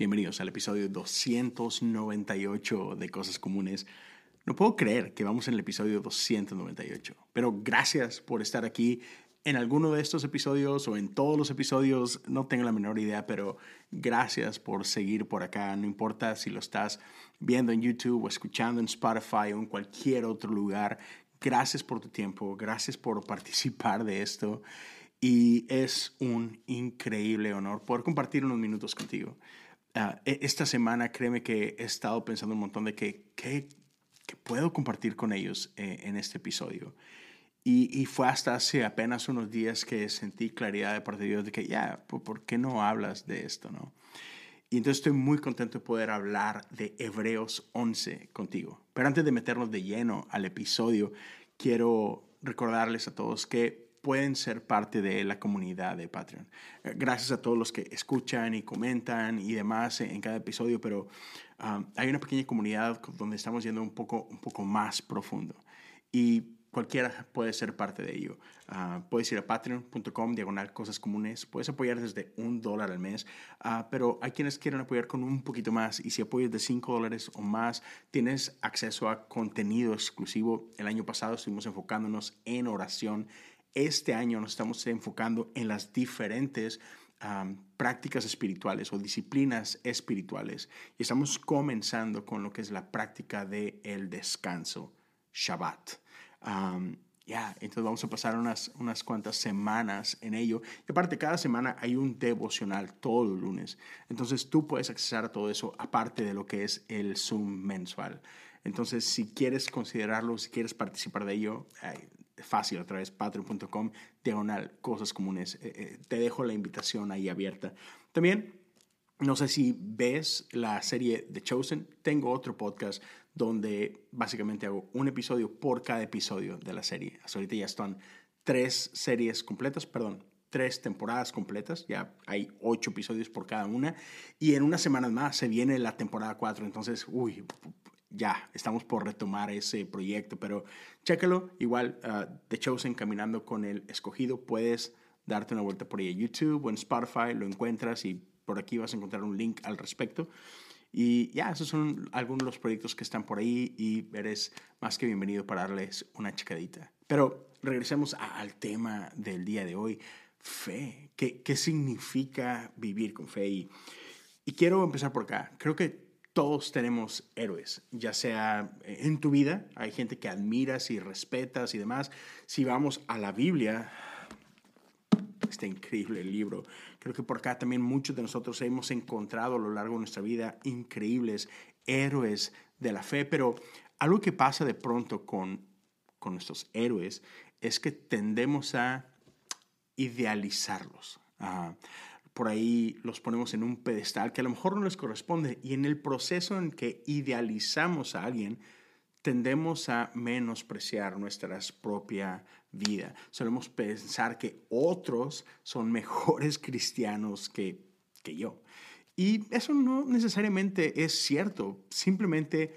Bienvenidos al episodio 298 de Cosas Comunes. No puedo creer que vamos en el episodio 298, pero gracias por estar aquí en alguno de estos episodios o en todos los episodios, no tengo la menor idea, pero gracias por seguir por acá. No importa si lo estás viendo en YouTube o escuchando en Spotify o en cualquier otro lugar. Gracias por tu tiempo, gracias por participar de esto y es un increíble honor poder compartir unos minutos contigo. Ah, e, esta semana, créeme que he estado pensando un montón de que, que, puedo compartir con ellos eh, en este episodio. Y, y, fue hasta hace apenas unos días que sentí claridad de parte de Dios de que, ya, ¿por qué no hablas de esto? no? Y entonces estoy muy contento de poder hablar de Hebreos 11 contigo. Pero antes de meternos de lleno al episodio, quiero recordarles a todos que pueden ser parte de la comunidad de Patreon. Eh, gracias a todos los que escuchan y comentan y demás en cada episodio, pero um, hay una pequeña comunidad donde estamos yendo un poco, un poco más profundo. Y cualquiera puede ser parte de ello. Uh, puedes ir a patreon.com, diagonal cosas comunes. Puedes apoyar desde un dólar al mes, uh, pero hay quienes quieren apoyar con un poquito más. Y si apoyas de cinco dólares o más, tienes acceso a contenido exclusivo. El año pasado estuvimos enfocándonos en oración este año nos estamos enfocando en las diferentes prácticas espirituales o disciplinas espirituales y estamos comenzando con lo que es la práctica del el descanso, Shabbat. ya, entonces vamos a pasar unas, unas cuantas semanas en ello. Y aparte, cada semana hay un devocional todos los lunes. Entonces tú puedes acceder a todo eso aparte de lo que es el Zoom mensual. Entonces, si quieres considerarlo, si quieres participar de ello, fácil a través de patreon.com, diagonal, cosas comunes. Eh, eh, te dejo la invitación ahí abierta. También, no sé si ves la serie The Chosen, tengo otro podcast donde básicamente hago un episodio por cada episodio de la serie. Hasta ahorita ya están tres series completas, perdón, tres temporadas completas, ya hay ocho episodios por cada una, y en unas semanas más se viene la temporada cuatro, entonces, uy, ya estamos por retomar ese proyecto, pero chécalo. Igual, uh, The Chosen Caminando con el Escogido, puedes darte una vuelta por ahí en YouTube o en Spotify, lo encuentras y por aquí vas a encontrar un link al respecto. Y ya, esos son algunos de los proyectos que están por ahí y eres más que bienvenido para darles una checadita. Pero regresemos al tema del día de hoy, fe. ¿Qué, qué significa vivir con fe? Y, y quiero empezar por acá. Creo que todos tenemos héroes, ya sea en tu vida, hay gente que admiras y respetas y demás. Si vamos a la Biblia, este increíble libro, creo que por acá también muchos de nosotros hemos encontrado a lo largo de nuestra vida increíbles héroes de la fe, pero algo que pasa de pronto con, con nuestros héroes es que tendemos a idealizarlos por ahí los ponemos en un pedestal que a lo mejor no les corresponde y en el proceso en que idealizamos a alguien, tendemos a menospreciar nuestra propia vida. Solemos pensar que otros son mejores cristianos que, que yo. Y eso no necesariamente es cierto, simplemente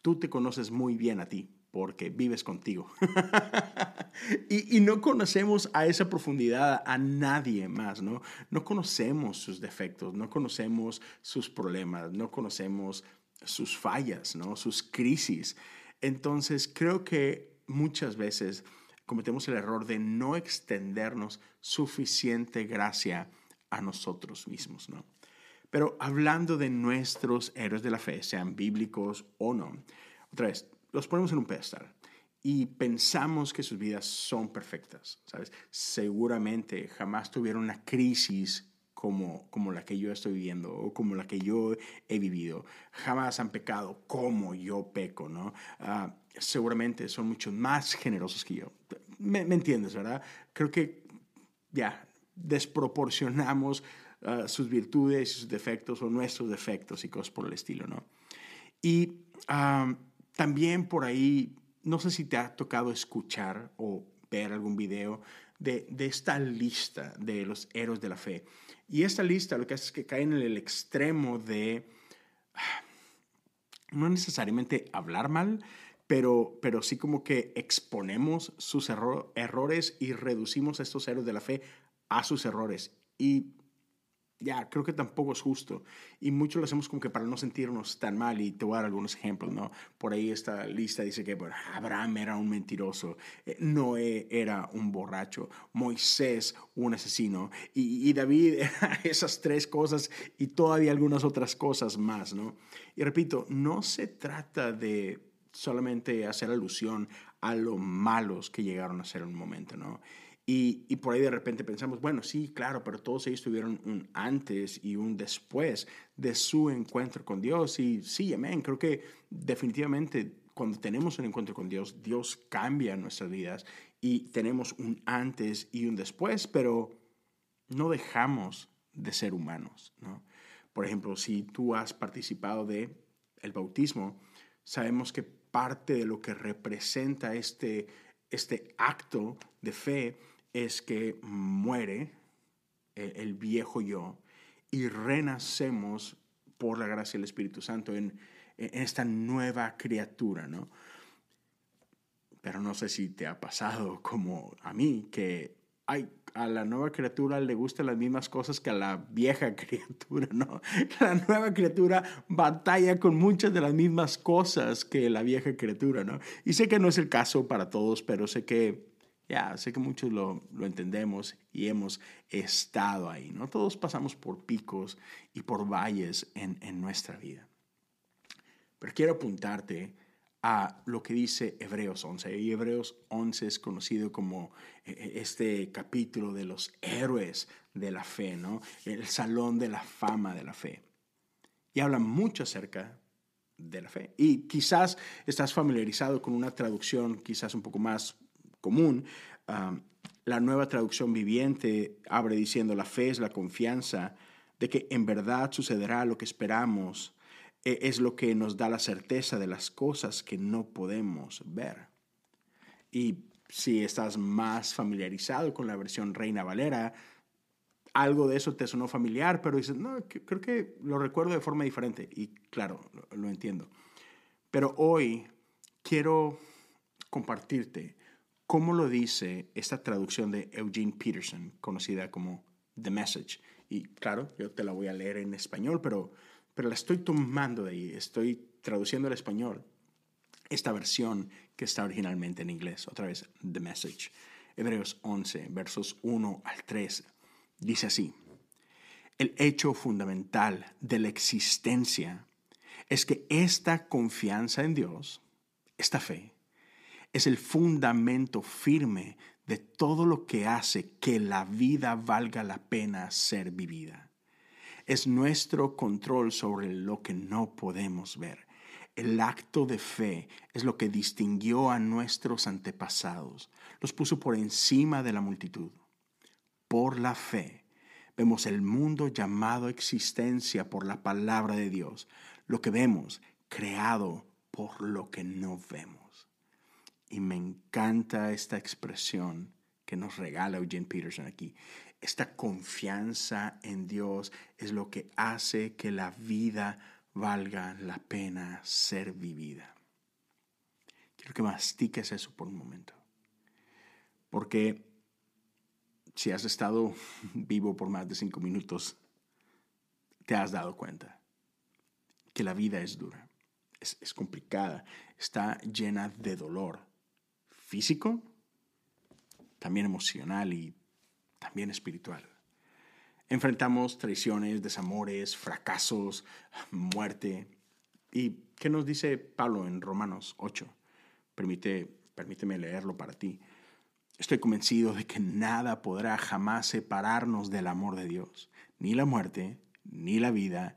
tú te conoces muy bien a ti porque vives contigo. y, no conocemos a esa profundidad a nadie más, ¿no? No conocemos sus defectos, no conocemos sus problemas, no conocemos sus fallas, ¿no? Sus crisis. Entonces, creo que muchas veces cometemos el error de no extendernos suficiente gracia a nosotros mismos, ¿no? Pero hablando de nuestros héroes de la fe, sean bíblicos o no, otra vez, los ponemos en un pedestal y pensamos que sus vidas son perfectas, ¿sabes? Seguramente jamás tuvieron una crisis como, como la que yo estoy viviendo o como la que yo he vivido. Jamás han pecado como yo peco, ¿no? Ah, seguramente son mucho más generosos que yo. ¿Me, entiendes, verdad? Creo que ya desproporcionamos ah, sus virtudes y sus defectos o nuestros defectos y cosas por el estilo, ¿no? Y ah, también por ahí, no sé si te ha tocado escuchar o ver algún video de, de, esta lista de los héroes de la fe. Y esta lista lo que hace es que cae en el extremo de no necesariamente hablar mal, pero, pero sí como que exponemos sus errores y reducimos estos héroes de la fe a sus errores. Y ya, creo que tampoco es justo. Y mucho lo hacemos como que para no sentirnos tan mal. Y te voy a dar algunos ejemplos, ¿no? Por ahí esta lista dice que bueno, Abraham era un mentiroso, eh, Noé era un borracho, Moisés un asesino, y, y David esas tres cosas y todavía algunas otras cosas más, ¿no? Y repito, no se trata de solamente hacer alusión a lo malos que llegaron a ser en un momento, ¿no? Y, por ahí de repente pensamos, bueno, sí, claro, pero todos ellos tuvieron un antes y un después de su encuentro con Dios. Y sí, amén, creo que definitivamente cuando tenemos un encuentro con Dios, Dios cambia nuestras vidas y tenemos un antes y un después, pero no dejamos de ser humanos, ¿no? Por ejemplo, si tú has participado de el bautismo, sabemos que parte de lo que representa este, este acto de fe es que muere el, viejo yo y renacemos por la gracia del Espíritu Santo en, esta nueva criatura, ¿no? Pero no sé si te ha pasado como a mí, que ay, a la nueva criatura le gustan las mismas cosas que a la vieja criatura, ¿no? La nueva criatura batalla con muchas de las mismas cosas que la vieja criatura, ¿no? Y sé que no es el caso para todos, pero sé que ya, sé que muchos lo, entendemos y hemos estado ahí, ¿no? Todos pasamos por picos y por valles en, nuestra vida. Pero quiero apuntarte a lo que dice Hebreos 11. Y Hebreos 11 es conocido como eh, eh, este capítulo de los héroes de la fe, ¿no? El salón de la fama de la fe. Y habla mucho acerca de la fe. Y quizás estás familiarizado con una traducción quizás un poco más común. la nueva traducción viviente abre diciendo, la fe es la confianza de que en verdad sucederá lo que esperamos, e, es lo que nos da la certeza de las cosas que no podemos ver. Y si estás más familiarizado con la versión Reina Valera, algo de eso te sonó familiar, pero dices, no, creo que lo recuerdo de forma diferente. Y claro, lo entiendo. Pero hoy quiero compartirte ¿Cómo lo dice esta traducción de Eugene Peterson, conocida como The Message? Y claro, yo te la voy a leer en español, pero, pero la estoy tomando de ahí, estoy traduciendo al español esta versión que está originalmente en inglés. Otra vez, The Message. Hebreos 11, versos 1 al 3. Dice así, el hecho fundamental de la existencia es que esta confianza en Dios, esta fe, es el fundamento firme de todo lo que hace que la vida valga la pena ser vivida. Es nuestro control sobre lo que no podemos ver. El acto de fe es lo que distinguió a nuestros antepasados, los puso por encima de la multitud. Por la fe vemos el mundo llamado existencia por la palabra de Dios, lo que vemos creado por lo que no vemos. Y me encanta esta expresión que nos regala Eugene Peterson aquí. Esta confianza en Dios es lo que hace que la vida valga la pena ser vivida. Quiero que mastiques eso por un momento. Porque si has estado vivo por más de cinco minutos, te has dado cuenta que la vida es dura, es, es complicada, está llena de dolor físico, también emocional y también espiritual. Enfrentamos traiciones, desamores, fracasos, muerte. ¿Y qué nos dice Pablo en Romanos 8? Permite, permíteme leerlo para ti. Estoy convencido de que nada podrá jamás separarnos del amor de Dios, ni la muerte, ni la vida,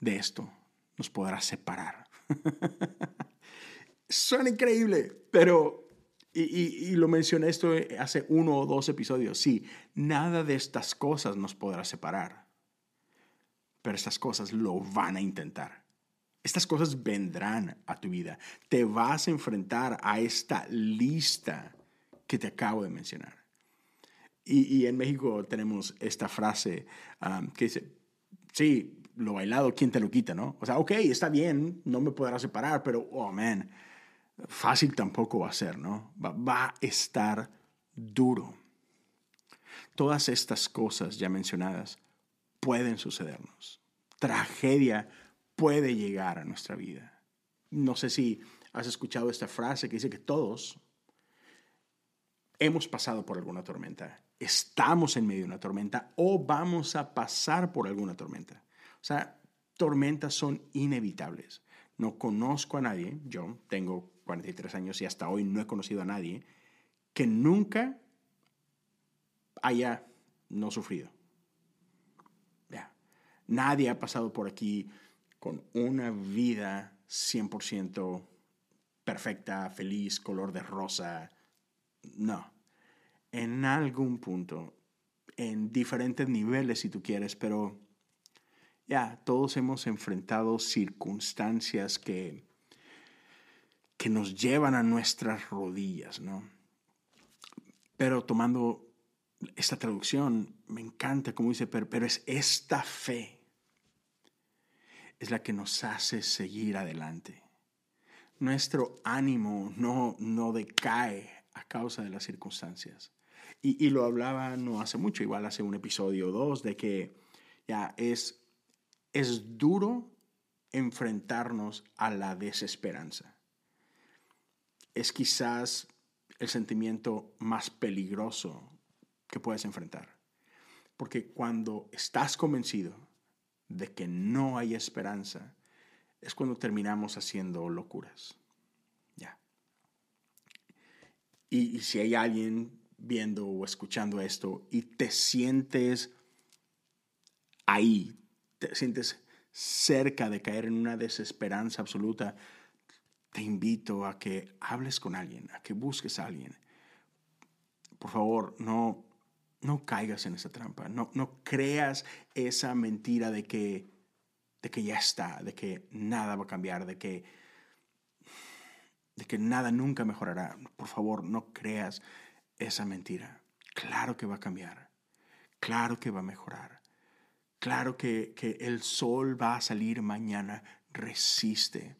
de esto nos podrá separar. Suena increíble, pero, y, lo mencioné esto hace uno o dos episodios, sí, nada de estas cosas nos podrá separar, pero estas cosas lo van a intentar. Estas cosas vendrán a tu vida. Te vas a enfrentar a esta lista que te acabo de mencionar. Y, en México tenemos esta frase um, que dice, sí, lo bailado, ¿quién te lo quita, no? O sea, ok, está bien, no me podrá separar, pero, oh, man, fácil tampoco va a ser, ¿no? va a estar duro. Todas estas cosas ya mencionadas pueden sucedernos. Tragedia puede llegar a nuestra vida. No sé si has escuchado esta frase que dice que todos hemos pasado por alguna tormenta, estamos en medio de una tormenta o vamos a pasar por alguna tormenta. Sea, tormentas son inevitables. No conozco a nadie, yo tengo 43 años y hasta hoy no he conocido a nadie que nunca haya no sufrido. Nadie ha pasado por aquí con una vida 100% perfecta, feliz, color de rosa. No. En algún punto, en diferentes niveles si tú quieres, pero ya, todos hemos enfrentado circunstancias que, que nos llevan a nuestras rodillas, ¿no? Pero tomando esta traducción, me encanta como dice, pero es esta fe es la que nos hace seguir adelante. Nuestro ánimo no, no decae a causa de las circunstancias. Y, lo hablaba no hace mucho, igual hace un episodio o dos, de que ya es, es duro enfrentarnos a la desesperanza. Es quizás el sentimiento más peligroso que puedes enfrentar. Porque cuando estás convencido de que no hay esperanza, es cuando terminamos haciendo locuras. Ya. Y, si hay alguien viendo o escuchando esto y te sientes ahí, te sientes cerca de caer en una desesperanza absoluta, te invito a que hables con alguien, a que busques a alguien. Por favor, no, no caigas en esa trampa, no, no creas esa mentira de que, de que ya está, de que nada va a cambiar, de que, de que nada nunca mejorará. Por favor, no creas esa mentira. Claro que va a cambiar, claro que va a mejorar, claro que, que el sol va a salir mañana, resiste.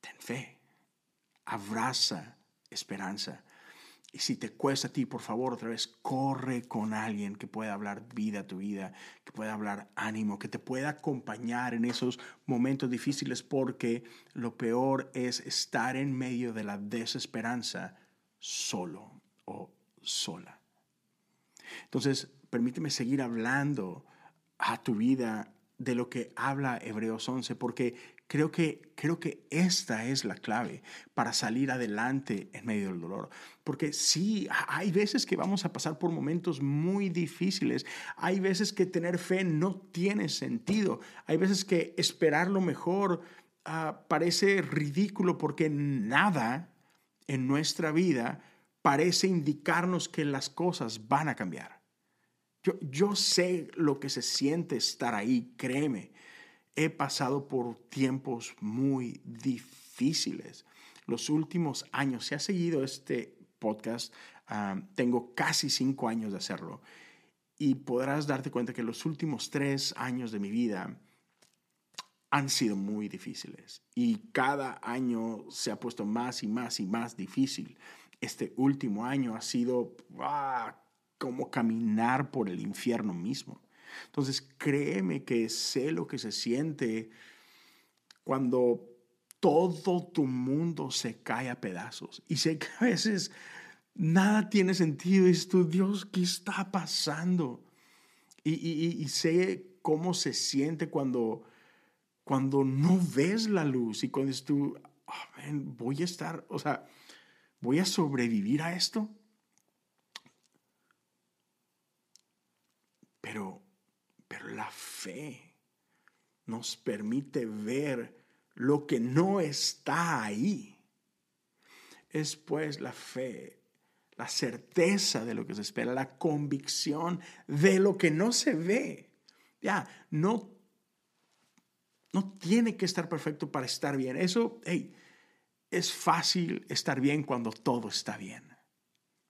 Ten fe, abraza esperanza y si te cuesta a ti, por favor, otra vez, corre con alguien que pueda hablar vida a tu vida, que pueda hablar ánimo, que te pueda acompañar en esos momentos difíciles, porque lo peor es estar en medio de la desesperanza solo o sola. Entonces, permíteme seguir hablando a tu vida de lo que habla Hebreos 11, porque creo que, creo que esta es la clave para salir adelante en medio del dolor. Porque sí, hay veces que vamos a pasar por momentos muy difíciles, hay veces que tener fe no tiene sentido, hay veces que esperar lo mejor ah, parece ridículo porque nada en nuestra vida parece indicarnos que las cosas van a cambiar. Yo, sé lo que se siente estar ahí, créeme. He pasado por tiempos muy difíciles. Los últimos años, si has seguido este podcast, ah, tengo casi cinco años de hacerlo. y podrás darte cuenta que los últimos tres años de mi vida han sido muy difíciles y cada año se ha puesto más y más y más difícil. Este último año ha sido ah, como caminar por el infierno mismo. Entonces créeme que sé lo que se siente cuando todo tu mundo se cae a pedazos y sé que a veces nada tiene sentido. Y tú, Dios, ¿qué está pasando? Y, sé cómo se siente cuando, cuando no ves la luz y cuando tú, voy a estar, o sea, voy a sobrevivir a esto. Pero, pero la fe nos permite ver lo que no está ahí. Es pues la fe la certeza de lo que se espera, la convicción de lo que no se ve. Ya, no, no tiene que estar perfecto para estar bien. Eso, hey, es fácil estar bien cuando todo está bien.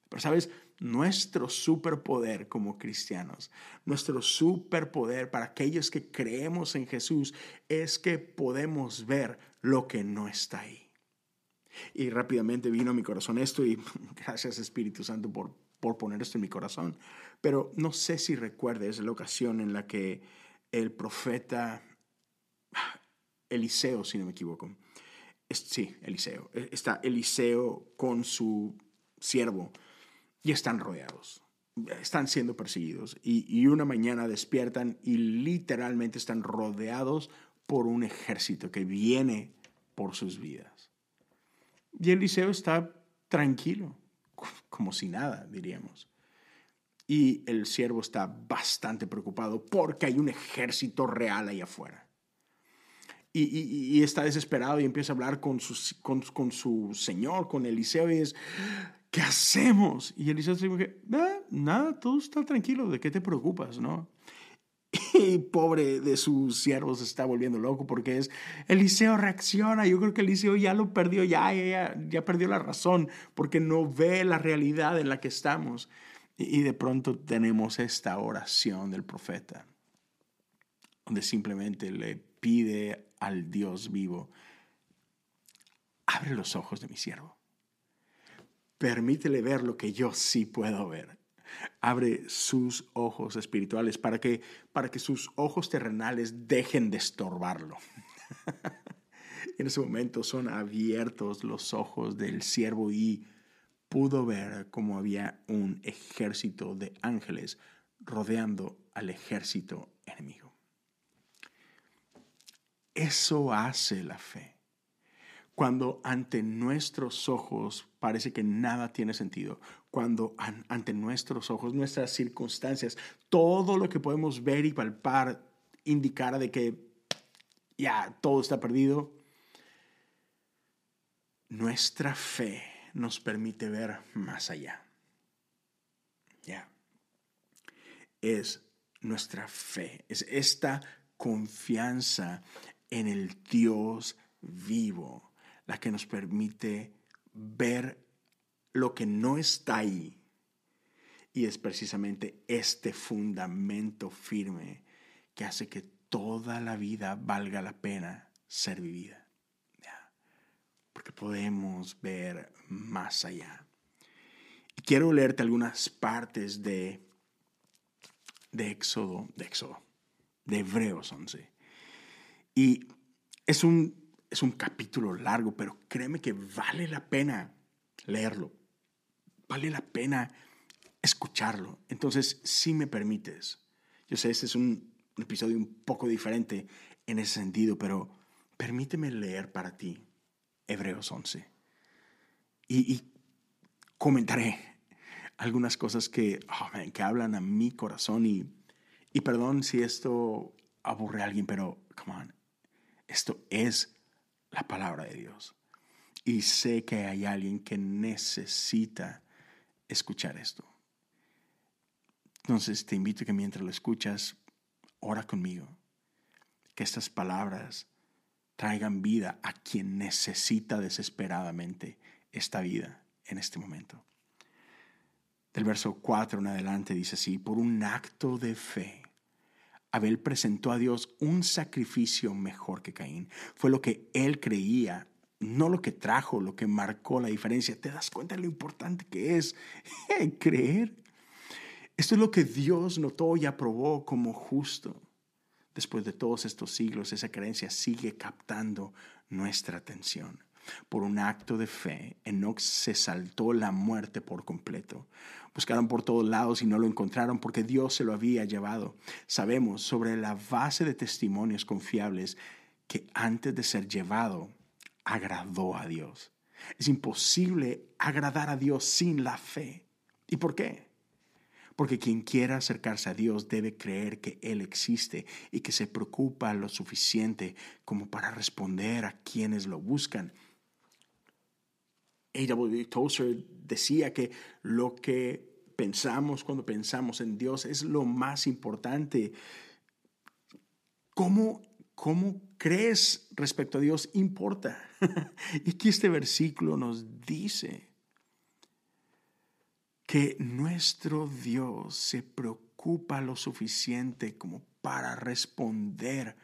Pero sabes, nuestro superpoder como cristianos, nuestro superpoder para aquellos que creemos en Jesús es que podemos ver lo que no está ahí. Y rápidamente vino a mi corazón esto y gracias Espíritu Santo por, por poner esto en mi corazón. Pero no sé si recuerdes la ocasión en la que el profeta Eliseo, si no me equivoco, sí, Eliseo, e, está Eliseo con su siervo y están rodeados, están siendo perseguidos y, y una mañana despiertan y literalmente están rodeados por un ejército que viene por sus vidas. Y Eliseo está tranquilo, como si nada, diríamos. Y el siervo está bastante preocupado porque hay un ejército real ahí afuera. Y, está desesperado y empieza a hablar con su, con, su señor, con Eliseo, y es, ¿qué hacemos? Y Eliseo dice, nada, nada, todo está tranquilo, ¿de qué te preocupas? ¿no? Y pobre de sus siervos se está volviendo loco porque es Eliseo reacciona. Yo creo que Eliseo ya lo perdió, ya, ya, ya perdió la razón porque no ve la realidad en la que estamos. Y, de pronto tenemos esta oración del profeta, donde simplemente le pide al Dios vivo, abre los ojos de mi siervo. Permítele ver lo que yo sí puedo ver abre sus ojos espirituales para que, para que sus ojos terrenales dejen de estorbarlo. en ese momento son abiertos los ojos del siervo y pudo ver cómo había un ejército de ángeles rodeando al ejército enemigo. Eso hace la fe cuando ante nuestros ojos parece que nada tiene sentido, cuando ante nuestros ojos, nuestras circunstancias, todo lo que podemos ver y palpar indicara de que ya todo está perdido, nuestra fe nos permite ver más allá. Ya. Es nuestra fe, es esta confianza en el Dios vivo la que nos permite ver lo que no está ahí. Y es precisamente este fundamento firme que hace que toda la vida valga la pena ser vivida. Porque podemos ver más allá. Y quiero leerte algunas partes de, de Éxodo, de Éxodo, de Hebreos 11. Y es un es un capítulo largo, pero créeme que vale la pena leerlo. Vale la pena escucharlo. Entonces, si me permites, yo sé, este es un episodio un poco diferente en ese sentido, pero permíteme leer para ti Hebreos 11. Y, comentaré algunas cosas que, oh, que hablan a mi corazón y, y perdón si esto aburre a alguien, pero, come on, esto es la palabra de Dios. Y sé que hay alguien que necesita escuchar esto. Entonces te invito a que mientras lo escuchas, ora conmigo. Que estas palabras traigan vida a quien necesita desesperadamente esta vida en este momento. Del verso 4 en adelante dice así, por un acto de fe. Abel presentó a Dios un sacrificio mejor que Caín. Fue lo que él creía, no lo que trajo, lo que marcó la diferencia. ¿Te das cuenta de lo importante que es creer? Esto es lo que Dios notó y aprobó como justo. Después de todos estos siglos, esa creencia sigue captando nuestra atención. Por un acto de fe, Enoch se saltó la muerte por completo. Buscaron por todos lados y no lo encontraron porque Dios se lo había llevado. Sabemos sobre la base de testimonios confiables que antes de ser llevado, agradó a Dios. Es imposible agradar a Dios sin la fe. ¿Y por qué? Porque quien quiera acercarse a Dios debe creer que Él existe y que se preocupa lo suficiente como para responder a quienes lo buscan. A.W. Tozer decía que lo que pensamos cuando pensamos en Dios es lo más importante. ¿Cómo, cómo crees respecto a Dios importa? y aquí este versículo nos dice que nuestro Dios se preocupa lo suficiente como para responder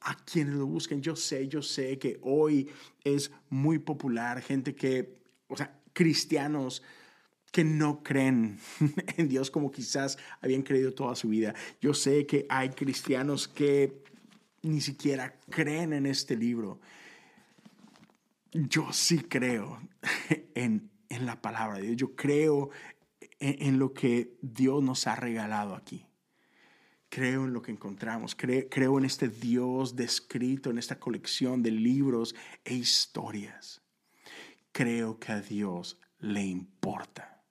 a quienes lo busquen. Yo sé, yo sé que hoy es muy popular gente que, o sea, cristianos que no creen en Dios como quizás habían creído toda su vida. Yo sé que hay cristianos que ni siquiera creen en este libro. Yo sí creo en en la palabra de Dios. Yo creo en, lo que Dios nos ha regalado aquí. Creo en lo que encontramos. creo en este Dios descrito en esta colección de libros e historias. Creo que a Dios le importa.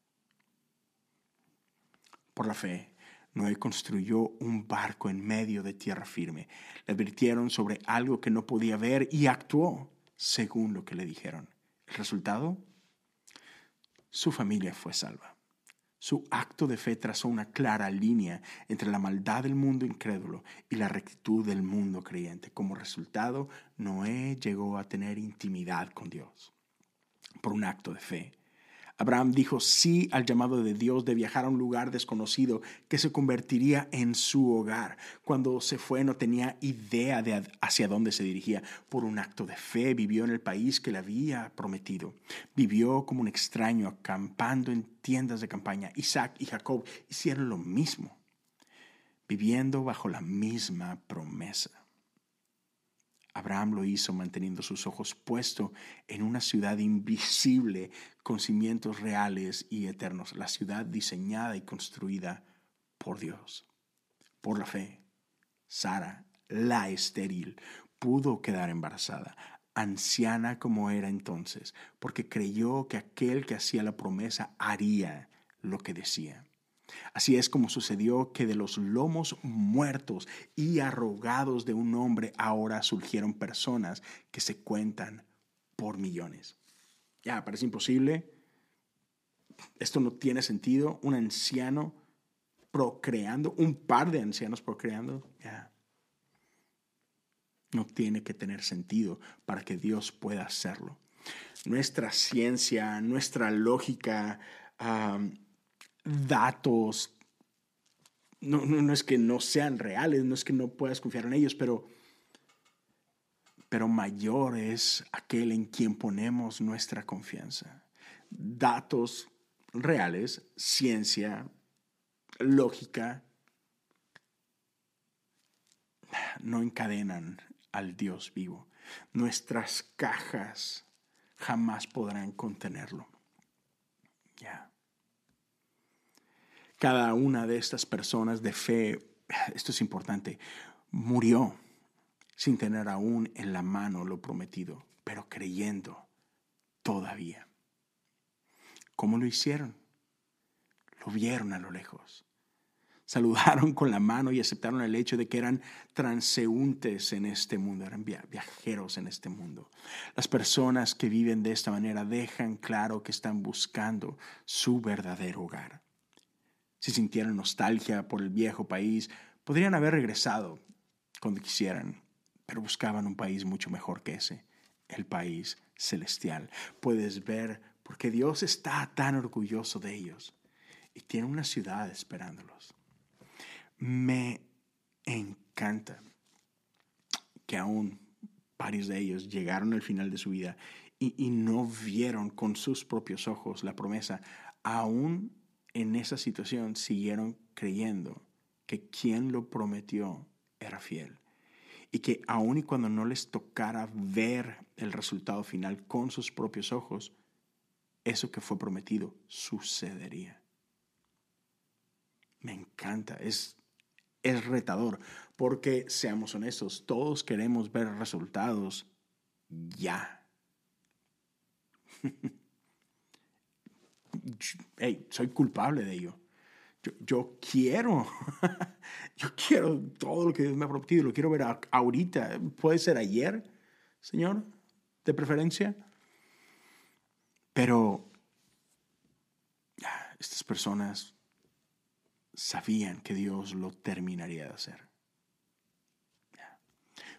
Por la fe, Noé construyó un barco en medio de tierra firme. Le advirtieron sobre algo que no podía ver y actuó según lo que le dijeron. ¿El resultado? su familia fue salva. Su acto de fe trazó una clara línea entre la maldad del mundo incrédulo y la rectitud del mundo creyente. Como resultado, Noé llegó a tener intimidad con Dios por un acto de fe. Abraham dijo sí al llamado de Dios de viajar a un lugar desconocido que se convertiría en su hogar. Cuando se fue no tenía idea de hacia dónde se dirigía. Por un acto de fe vivió en el país que le había prometido. Vivió como un extraño acampando en tiendas de campaña. Isaac y Jacob hicieron lo mismo, viviendo bajo la misma promesa. Abraham lo hizo manteniendo sus ojos puestos en una ciudad invisible con cimientos reales y eternos, la ciudad diseñada y construida por Dios. Por la fe, Sara, la estéril, pudo quedar embarazada, anciana como era entonces, porque creyó que aquel que hacía la promesa haría lo que decía. Así es como sucedió que de los lomos muertos y arrogados de un hombre ahora surgieron personas que se cuentan por millones. Ya, parece imposible. Esto no tiene sentido. Un anciano procreando, un par de ancianos procreando, ya. No tiene que tener sentido para que Dios pueda hacerlo. Nuestra ciencia, nuestra lógica, datos, no, no, es que no sean reales, no es que no puedas confiar en ellos, pero, pero mayor es aquel en quien ponemos nuestra confianza. Datos reales, ciencia, lógica, no encadenan al Dios vivo. Nuestras cajas jamás podrán contenerlo. Ya cada una de estas personas de fe, esto es importante, murió sin tener aún en la mano lo prometido, pero creyendo todavía. ¿Cómo lo hicieron? Lo vieron a lo lejos. Saludaron con la mano y aceptaron el hecho de que eran transeúntes en este mundo, eran viajeros en este mundo. Las personas que viven de esta manera dejan claro que están buscando su verdadero hogar. Si sintieran nostalgia por el viejo país, podrían haber regresado cuando quisieran, pero buscaban un país mucho mejor que ese, el país celestial. Puedes ver por qué Dios está tan orgulloso de ellos. y tiene una ciudad esperándolos. Me encanta que aún varios de ellos llegaron al final de su vida y, y, no vieron con sus propios ojos la promesa, aún en esa situación siguieron creyendo que quien lo prometió era fiel y que aun y cuando no les tocara ver el resultado final con sus propios ojos, eso que fue prometido sucedería. Me encanta, es, es retador, porque seamos honestos, todos queremos ver resultados ya. hey, soy culpable de ello. Yo, quiero, yo quiero todo lo que Dios me ha prometido, lo quiero ver ahorita. Puede ser ayer, Señor, de preferencia. Pero estas personas sabían que Dios lo terminaría de hacer.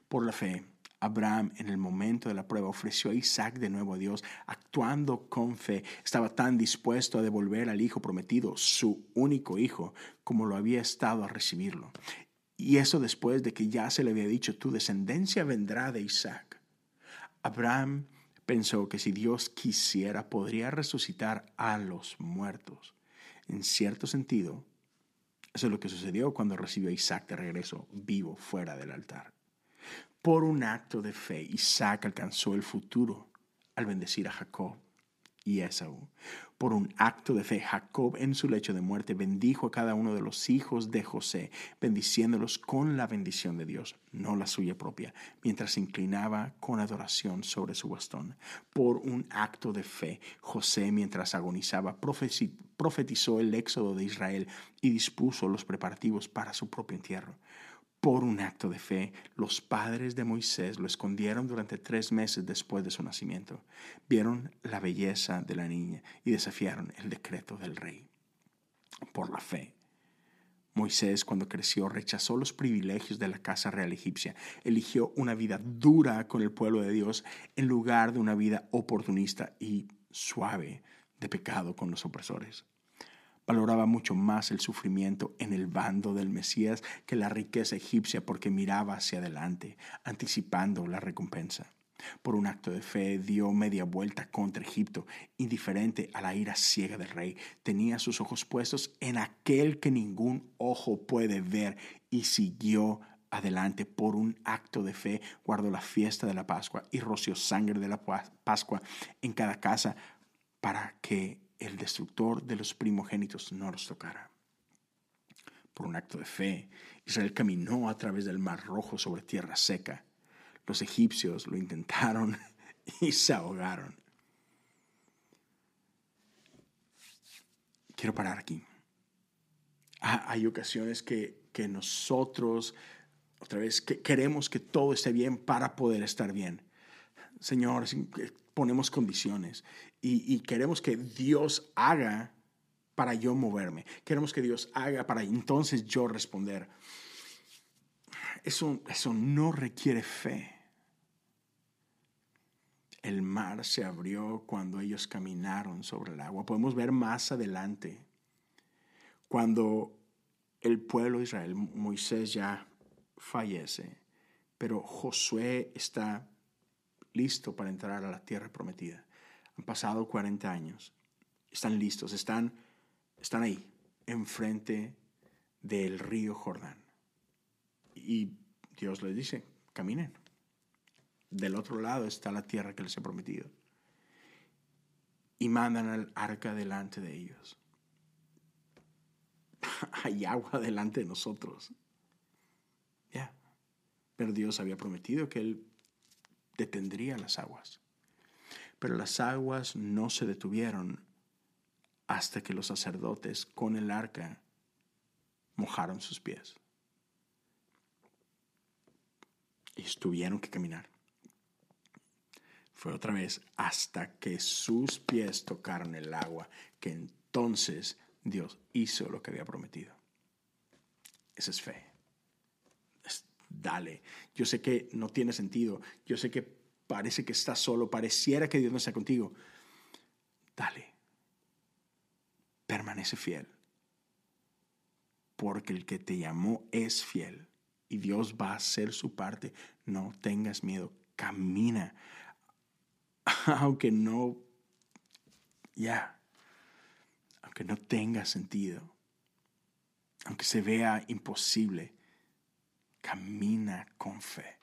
Por la fe, Abraham en el momento de la prueba ofreció a Isaac de nuevo a Dios, actuando con fe. Estaba tan dispuesto a devolver al hijo prometido, su único hijo, como lo había estado a recibirlo. Y eso después de que ya se le había dicho, tu descendencia vendrá de Isaac. Abraham pensó que si Dios quisiera, podría resucitar a los muertos. En cierto sentido, eso es lo que sucedió cuando recibió a Isaac de regreso, vivo, fuera del altar. Por un acto de fe, Isaac alcanzó el futuro al bendecir a Jacob y Esaú. Por un acto de fe, Jacob en su lecho de muerte bendijo a cada uno de los hijos de José, bendiciéndolos con la bendición de Dios, no la suya propia, mientras se inclinaba con adoración sobre su bastón. Por un acto de fe, José, mientras agonizaba, profetizó el éxodo de Israel y dispuso los preparativos para su propio entierro. Por un acto de fe, los padres de Moisés lo escondieron durante tres meses después de su nacimiento. Vieron la belleza de la niña y desafiaron el decreto del rey. Por la fe, Moisés cuando creció rechazó los privilegios de la casa real egipcia, eligió una vida dura con el pueblo de Dios en lugar de una vida oportunista y suave de pecado con los opresores valoraba mucho más el sufrimiento en el bando del Mesías que la riqueza egipcia porque miraba hacia adelante, anticipando la recompensa. Por un acto de fe dio media vuelta contra Egipto, indiferente a la ira ciega del rey. Tenía sus ojos puestos en aquel que ningún ojo puede ver y siguió adelante por un acto de fe. Guardó la fiesta de la Pascua y roció sangre de la Pascua en cada casa para que el destructor de los primogénitos no los tocara. Por un acto de fe, Israel caminó a través del mar rojo sobre tierra seca. Los egipcios lo intentaron y se ahogaron. Quiero parar aquí. Ah, hay ocasiones que, que nosotros, otra vez, que queremos que todo esté bien para poder estar bien. Señor, ponemos condiciones y, queremos que Dios haga para yo moverme. Queremos que Dios haga para entonces yo responder. Eso, eso no requiere fe. El mar se abrió cuando ellos caminaron sobre el agua. Podemos ver más adelante, cuando el pueblo de Israel, Moisés ya fallece, pero Josué está listo para entrar a la tierra prometida. Han pasado 40 años. Están listos, están, están ahí, enfrente del río Jordán. Y Dios les dice, caminen. Del otro lado está la tierra que les he prometido. Y mandan al arca delante de ellos. Hay agua delante de nosotros. Ya. Pero Dios había prometido que Él detendría las aguas. Pero las aguas no se detuvieron hasta que los sacerdotes con el arca mojaron sus pies. Y tuvieron que caminar. Fue otra vez hasta que sus pies tocaron el agua que entonces Dios hizo lo que había prometido. Esa es fe dale. Yo sé que no tiene sentido. Yo sé que parece que estás solo, pareciera que Dios no está contigo. Dale. Permanece fiel porque el que te llamó es fiel y Dios va a hacer su parte. No tengas miedo, camina. Aunque no, ya, aunque no tenga sentido, aunque se vea imposible, camina con fe.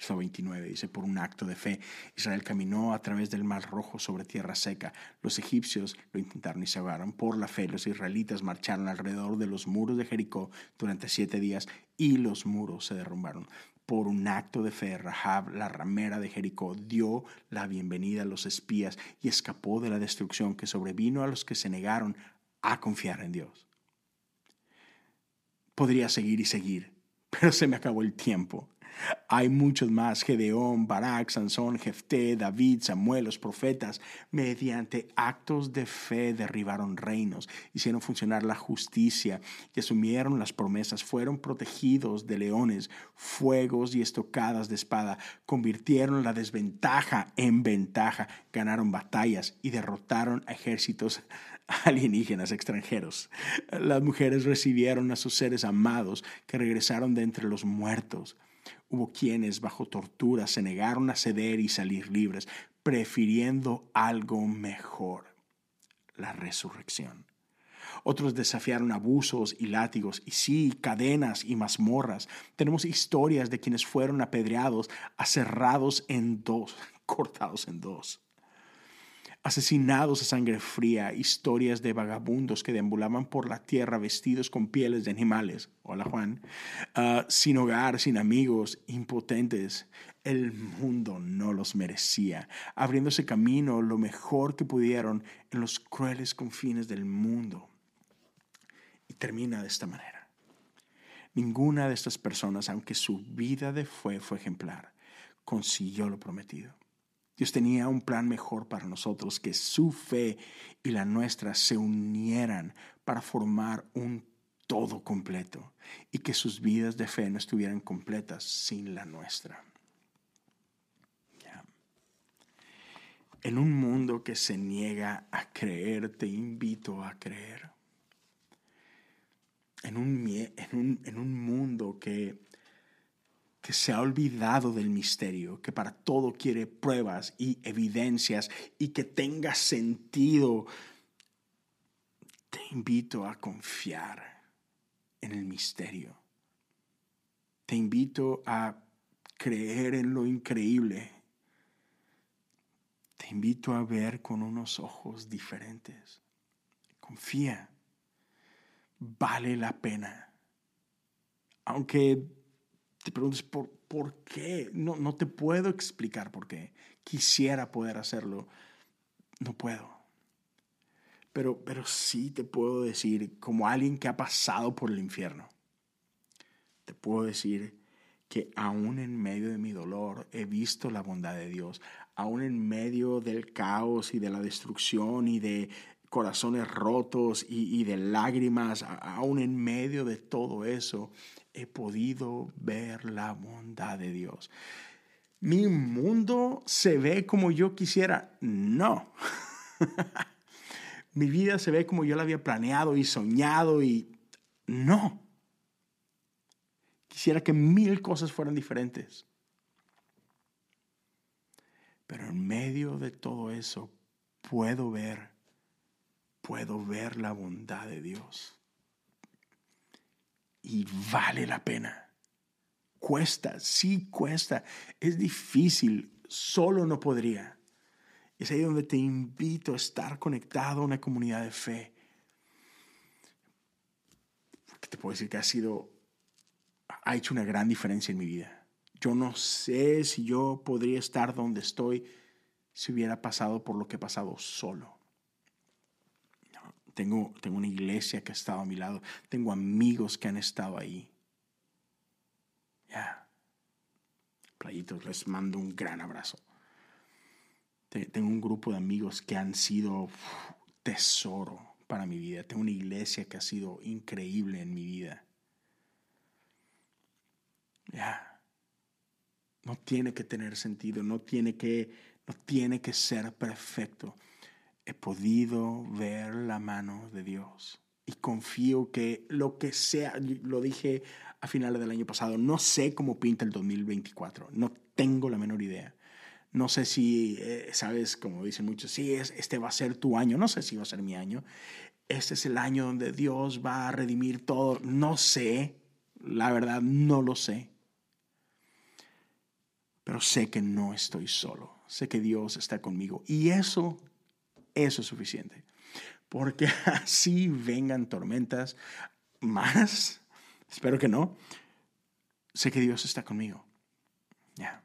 Verso 29 dice, por un acto de fe, Israel caminó a través del mar rojo sobre tierra seca. Los egipcios lo intentaron y se ahogaron. Por la fe, los israelitas marcharon alrededor de los muros de Jericó durante siete días y los muros se derrumbaron. Por un acto de fe, Rahab, la ramera de Jericó, dio la bienvenida a los espías y escapó de la destrucción que sobrevino a los que se negaron a confiar en Dios. Podría seguir y seguir, pero se me acabó el tiempo. Hay muchos más, Gedeón, Barak, Sansón, Jefté, David, Samuel, los profetas, mediante actos de fe derribaron reinos, hicieron funcionar la justicia y asumieron las promesas, fueron protegidos de leones, fuegos y estocadas de espada, convirtieron la desventaja en ventaja, ganaron batallas y derrotaron ejércitos alienígenas extranjeros. Las mujeres recibieron a sus seres amados que regresaron de entre los muertos. Hubo quienes bajo tortura se negaron a ceder y salir libres, prefiriendo algo mejor, la resurrección. Otros desafiaron abusos y látigos, y sí, cadenas y mazmorras. Tenemos historias de quienes fueron apedreados, aserrados en dos, cortados en dos asesinados a sangre fría, historias de vagabundos que deambulaban por la tierra vestidos con pieles de animales, hola Juan, ah, sin hogar, sin amigos, impotentes. El mundo no los merecía, abriéndose camino lo mejor que pudieron en los crueles confines del mundo. Y termina de esta manera. Ninguna de estas personas, aunque su vida de fe fue ejemplar, consiguió lo prometido. Dios tenía un plan mejor para nosotros, que su fe y la nuestra se unieran para formar un todo completo y que sus vidas de fe no estuvieran completas sin la nuestra. En un mundo que se niega a creer, te invito a creer. En un, en un, en un mundo que que se ha olvidado del misterio, que para todo quiere pruebas y evidencias y que tenga sentido, te invito a confiar en el misterio. Te invito a creer en lo increíble. Te invito a ver con unos ojos diferentes. Confía. Vale la pena. Aunque te preguntas por, por qué. No, no te puedo explicar por qué. Quisiera poder hacerlo. No puedo. Pero, pero sí te puedo decir, como alguien que ha pasado por el infierno, te puedo decir que aún en medio de mi dolor he visto la bondad de Dios, aún en medio del caos y de la destrucción y de corazones rotos y, de lágrimas, aún en medio de todo eso, he podido ver la bondad de Dios. ¿Mi mundo se ve como yo quisiera? No. Mi vida se ve como yo la había planeado y soñado y no. Quisiera que mil cosas fueran diferentes. Pero en medio de todo eso puedo ver, puedo ver la bondad de Dios y vale la pena. Cuesta, sí cuesta, es difícil, solo no podría. Es ahí donde te invito a estar conectado a una comunidad de fe. Porque te puedo decir que ha sido, ha hecho una gran diferencia en mi vida. Yo no sé si yo podría estar donde estoy si hubiera pasado por lo que he pasado solo. Tengo, tengo una iglesia que ha estado a mi lado. Tengo amigos que han estado ahí. Ya. Playitos, les mando un gran abrazo. Tengo un grupo de amigos que han sido tesoro para mi vida. Tengo una iglesia que ha sido increíble en mi vida. Ya. No tiene que tener sentido, no tiene que, no tiene que ser perfecto he podido ver la mano de Dios y confío que lo que sea, lo dije a finales del año pasado, no sé cómo pinta el 2024, no tengo la menor idea. No sé si, eh, sabes, como dicen muchos, sí, es, este va a ser tu año, no sé si va a ser mi año. Este es el año donde Dios va a redimir todo, no sé, la verdad no lo sé. Pero sé que no estoy solo, sé que Dios está conmigo y eso, eso es suficiente. Porque así vengan tormentas más, espero que no, sé que Dios está conmigo. Ya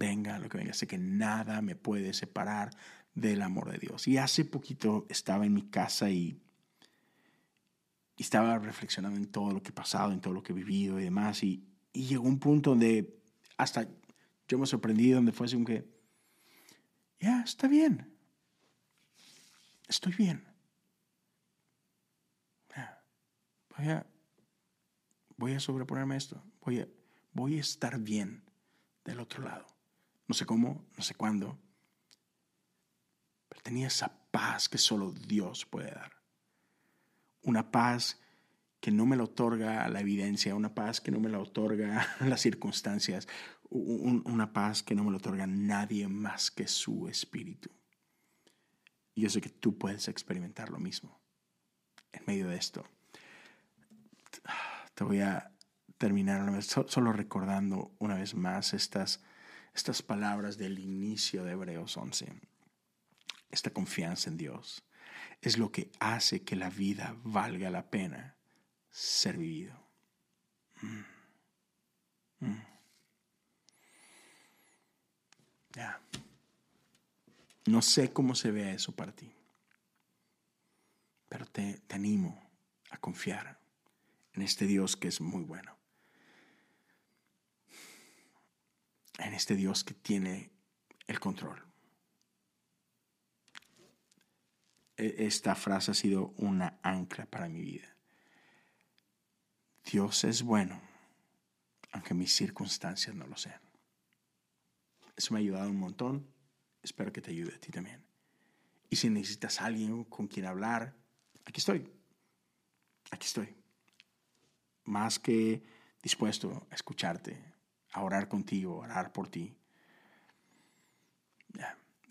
venga lo que venga, sé que nada me puede separar del amor de Dios. Y hace poquito estaba en mi casa y, estaba reflexionando en todo lo que he pasado, en todo lo que he vivido y demás, y, llegó un punto donde hasta yo me sorprendí, donde fue así que, ya, está bien, estoy bien. voy, a, voy a sobreponerme esto, voy a, voy a estar bien del otro lado. No sé cómo, no sé cuándo. Pero tenía esa paz que solo Dios puede dar. Una paz que no me la otorga la evidencia, una paz que no me la otorga las circunstancias, una paz que no me la otorga nadie más que su espíritu. Y yo sé que tú puedes experimentar lo mismo en medio de esto. Te voy a terminar solo recordando una vez más estas estas palabras del inicio de Hebreos 11. Esta confianza en Dios es lo que hace que la vida valga la pena ser vivido. Mm. Mm. No sé cómo se ve eso para ti, pero te, te animo a confiar en este Dios que es muy bueno. en este Dios que tiene el control. E, esta frase ha sido una ancla para mi vida. Dios es bueno, aunque mis circunstancias no lo sean. Eso me ha ayudado un montón. Espero que te ayude a ti también. Y si necesitas a alguien con quien hablar, aquí estoy. Aquí estoy. Más que dispuesto a escucharte, a orar contigo, orar por ti.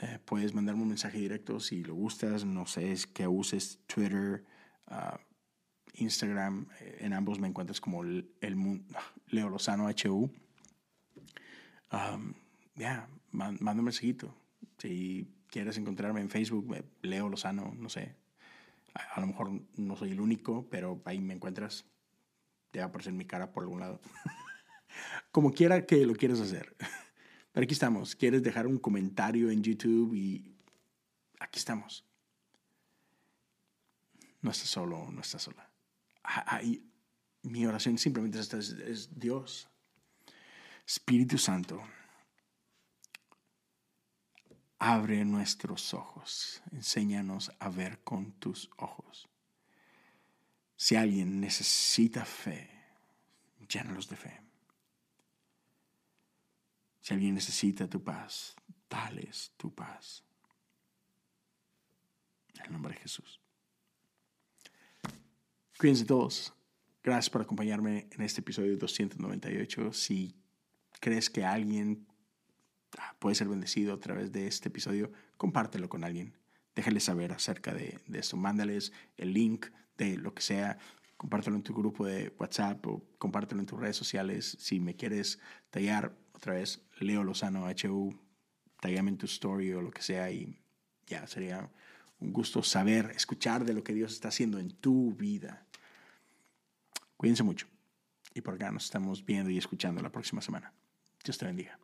Eh, puedes mandarme un mensaje directo si lo gustas. No sé es que uses Twitter, ah, Instagram. Eh, en ambos me encuentras como el, Leo Lozano HU. ya, manda un mensajito. Si quieres encontrarme en Facebook, eh, Leo Lozano, no sé. A, lo mejor no soy el único, pero ahí me encuentras. Te va a aparecer mi cara por algún lado. como quiera que lo quieras hacer. Pero aquí estamos. ¿Quieres dejar un comentario en YouTube? Y aquí estamos. No estás solo, no estás sola. Ahí, mi oración simplemente es, es Dios. Espíritu Santo, abre nuestros ojos, enséñanos a ver con tus ojos. Si alguien necesita fe, llénalos de fe. Si alguien necesita tu paz, dales tu paz. En el nombre de Jesús. Cuídense todos. Gracias por acompañarme en este episodio 298. Si crees que alguien ah, puede ser bendecido a través de este episodio, compártelo con alguien. Déjale saber acerca de, de esto. Mándales el link de lo que sea. Compártelo en tu grupo de WhatsApp o compártelo en tus redes sociales. Si me quieres tallar, otra vez Leo Lozano HU, taguéame en tu story o lo que sea y ya sería un gusto saber, escuchar de lo que Dios está haciendo en tu vida. Cuídense mucho y por acá nos estamos viendo y escuchando la próxima semana. Dios te bendiga.